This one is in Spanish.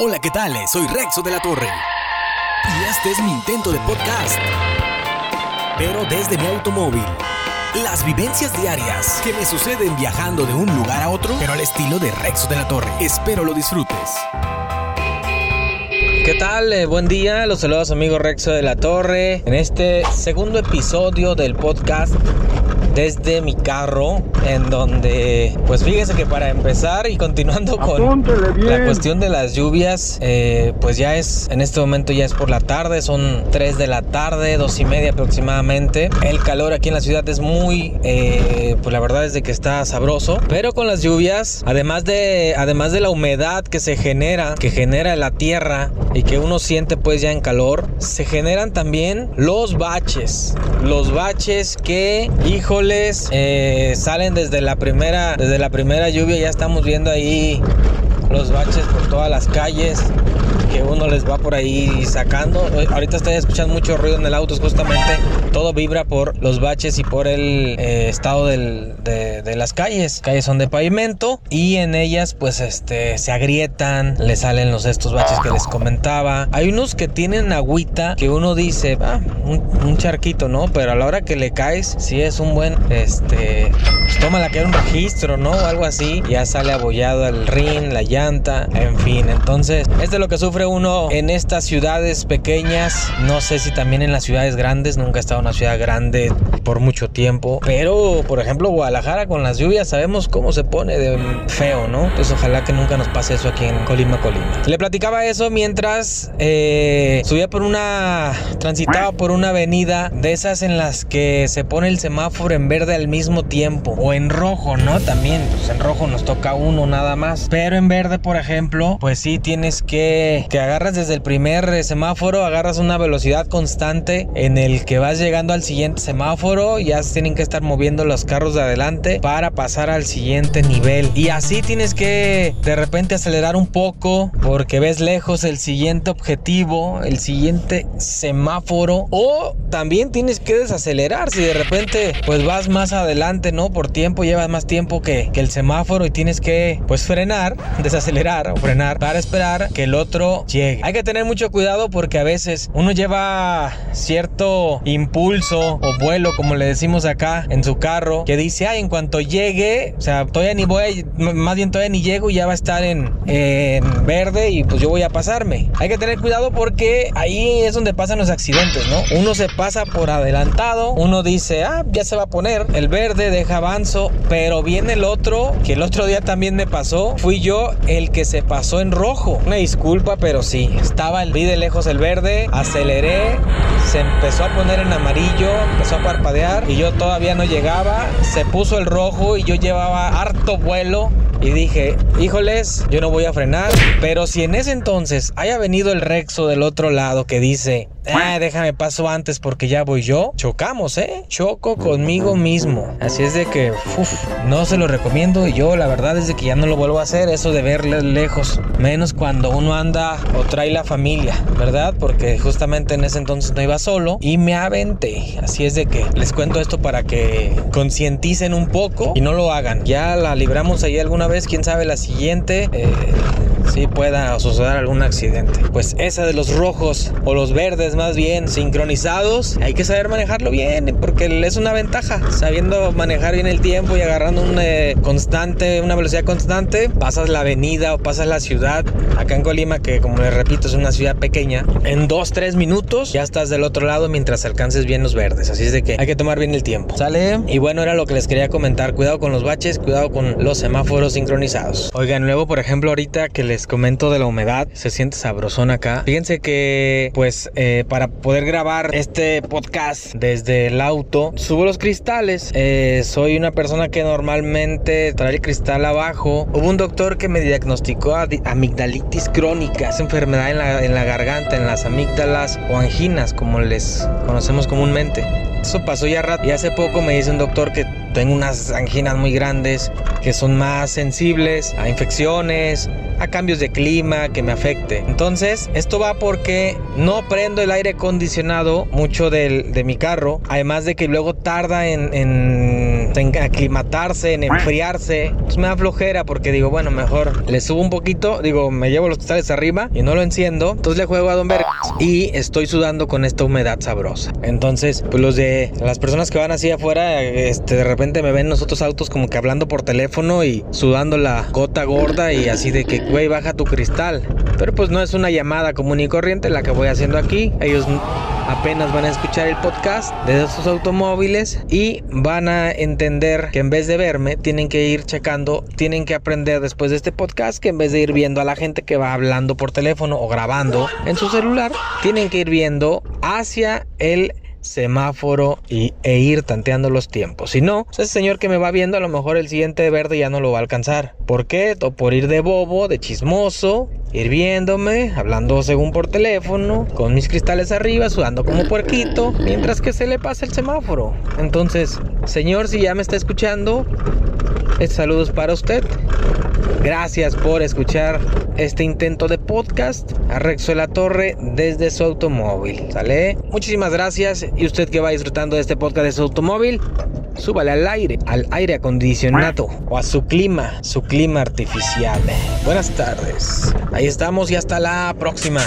Hola, ¿qué tal? Soy Rexo de la Torre. Y este es mi intento de podcast. Pero desde mi automóvil. Las vivencias diarias que me suceden viajando de un lugar a otro, pero al estilo de Rexo de la Torre. Espero lo disfrutes. ¿Qué tal? Eh, buen día, los saludos amigo Rexo de la Torre en este segundo episodio del podcast desde mi carro, en donde, pues fíjese que para empezar y continuando con la cuestión de las lluvias, eh, pues ya es, en este momento ya es por la tarde, son 3 de la tarde, dos y media aproximadamente. El calor aquí en la ciudad es muy, eh, pues la verdad es de que está sabroso, pero con las lluvias, además de, además de la humedad que se genera, que genera la tierra y que uno siente pues ya en calor, se generan también los baches, los baches que, híjole, eh, salen desde la primera desde la primera lluvia ya estamos viendo ahí los baches por todas las calles que uno les va por ahí sacando. Ahorita estoy escuchando mucho ruido en el auto, justamente todo vibra por los baches y por el eh, estado de, las calles. Calles son de pavimento y en ellas pues este se agrietan, le salen los estos baches que les comentaba. Hay unos que tienen agüita que uno dice, ah, un, charquito, ¿no? Pero a la hora que le caes, si es un buen, este, pues toma la que un registro, ¿no? O algo así, ya sale abollado el rin, la llanta, en fin. Entonces, esto es lo que sufre uno en estas ciudades pequeñas, no sé si también en las ciudades grandes, nunca he estado en una ciudad grande por mucho tiempo, pero por ejemplo Guadalajara con las lluvias sabemos cómo se pone de feo, ¿no? Entonces ojalá que nunca nos pase eso aquí en Colima, Colima. Le platicaba eso mientras eh, subía por una, transitaba por una avenida de esas en las que se pone el semáforo en verde al mismo tiempo o en rojo, ¿no? También, pues en rojo nos toca uno nada más, pero en verde, por ejemplo, pues sí tienes que que agarras desde el primer semáforo, agarras una velocidad constante en el que vas llegando al siguiente semáforo, ya tienen que estar moviendo los carros de adelante para pasar al siguiente nivel. Y así tienes que de repente acelerar un poco porque ves lejos el siguiente objetivo, el siguiente semáforo o también tienes que desacelerar si de repente pues vas más adelante, ¿no? Por tiempo, llevas más tiempo que, que el semáforo y tienes que pues frenar, desacelerar o frenar para esperar que el otro Hay que tener mucho cuidado porque a veces uno lleva cierto impulso o vuelo, como le decimos acá, en su carro, que dice, ay, en cuanto llegue, o sea, todavía ni voy, más bien todavía ni llego y ya va a estar en, en verde y pues yo voy a pasarme. Hay que tener cuidado porque ahí es donde pasan los accidentes, ¿no? Uno se pasa por adelantado, uno dice, ah, ya se va a poner el verde, deja avanzo, pero viene el otro, que el otro día también me pasó, fui yo el que se pasó en rojo. Una disculpa, pero pero sí, estaba vi de lejos el verde, aceleré, se empezó a poner en amarillo, empezó a parpadear y yo todavía no llegaba, se puso el rojo y yo llevaba harto vuelo y dije, híjoles, yo no voy a frenar, pero si en ese entonces haya venido el Rexo del otro lado que dice, eh, déjame paso antes porque ya voy yo. Chocamos, ¿eh? Choco conmigo mismo. Así es de que, uf, no se lo recomiendo. Y yo, la verdad, es de que ya no lo vuelvo a hacer. Eso de verle lejos. Menos cuando uno anda o trae la familia, ¿verdad? Porque justamente en ese entonces no iba solo y me aventé. Así es de que les cuento esto para que concienticen un poco y no lo hagan. Ya la libramos ahí alguna vez, quién sabe la siguiente. Eh, si pueda suceder algún accidente. Pues esa de los rojos o los verdes más bien sincronizados, hay que saber manejarlo bien porque es una ventaja. Sabiendo manejar bien el tiempo y agarrando un eh, constante, una velocidad constante, pasas la avenida o pasas la ciudad. Acá en Colima, que como les repito es una ciudad pequeña, en 2-3 minutos ya estás del otro lado mientras alcances bien los verdes. Así es de que hay que tomar bien el tiempo. ¿Sale? Y bueno, era lo que les quería comentar. Cuidado con los baches, cuidado con los semáforos sincronizados. Oigan, luego por ejemplo ahorita que les comento de la humedad, se siente sabrosón acá. Fíjense que pues eh, para poder grabar este podcast desde el auto, subo los cristales. Eh, soy una persona que normalmente trae el cristal abajo. Hubo un doctor que me diagnosticó amigdalitis crónica, esa enfermedad en la, en la garganta, en las amígdalas o anginas, como les conocemos comúnmente. Eso pasó ya rato y hace poco me dice un doctor que tengo unas anginas muy grandes que son más sensibles a infecciones, a cambios de clima que me afecte. Entonces, esto va porque no prendo el aire acondicionado mucho de mi carro, además de que luego tarda en en aclimatarse, en enfriarse. Pues me da flojera porque digo, bueno, mejor le subo un poquito, digo, me llevo los cristales arriba y no lo enciendo. Entonces le juego a Don Ver y estoy sudando con esta humedad sabrosa. Entonces, pues los de las personas que van así afuera, este, de repente me ven nosotros autos como que hablando por teléfono y sudando la gota gorda y así de que, güey, baja tu cristal. Pero pues no es una llamada común y corriente la que voy haciendo aquí. Ellos apenas van a escuchar el podcast de sus automóviles y van a entender que en vez de verme, tienen que ir checando, tienen que aprender después de este podcast que en vez de ir viendo a la gente que va hablando por teléfono o grabando en su celular, tienen que ir viendo hacia el semáforo y, e ir tanteando los tiempos. Si no, pues ese señor que me va viendo, a lo mejor el siguiente verde ya no lo va a alcanzar. ¿Por qué? O por ir de bobo, de chismoso, ir viéndome, hablando según por teléfono, con mis cristales arriba, sudando como puerquito, mientras que se le pasa el semáforo. Entonces, señor, si ya me está escuchando, saludos para usted. Gracias por escuchar este intento de podcast a Rexo de la Torre desde su automóvil. ¿Sale? Muchísimas gracias. Y usted que va disfrutando de este podcast de su automóvil, súbale al aire, al aire acondicionado o a su clima, su clima artificial. Buenas tardes. Ahí estamos y hasta la próxima.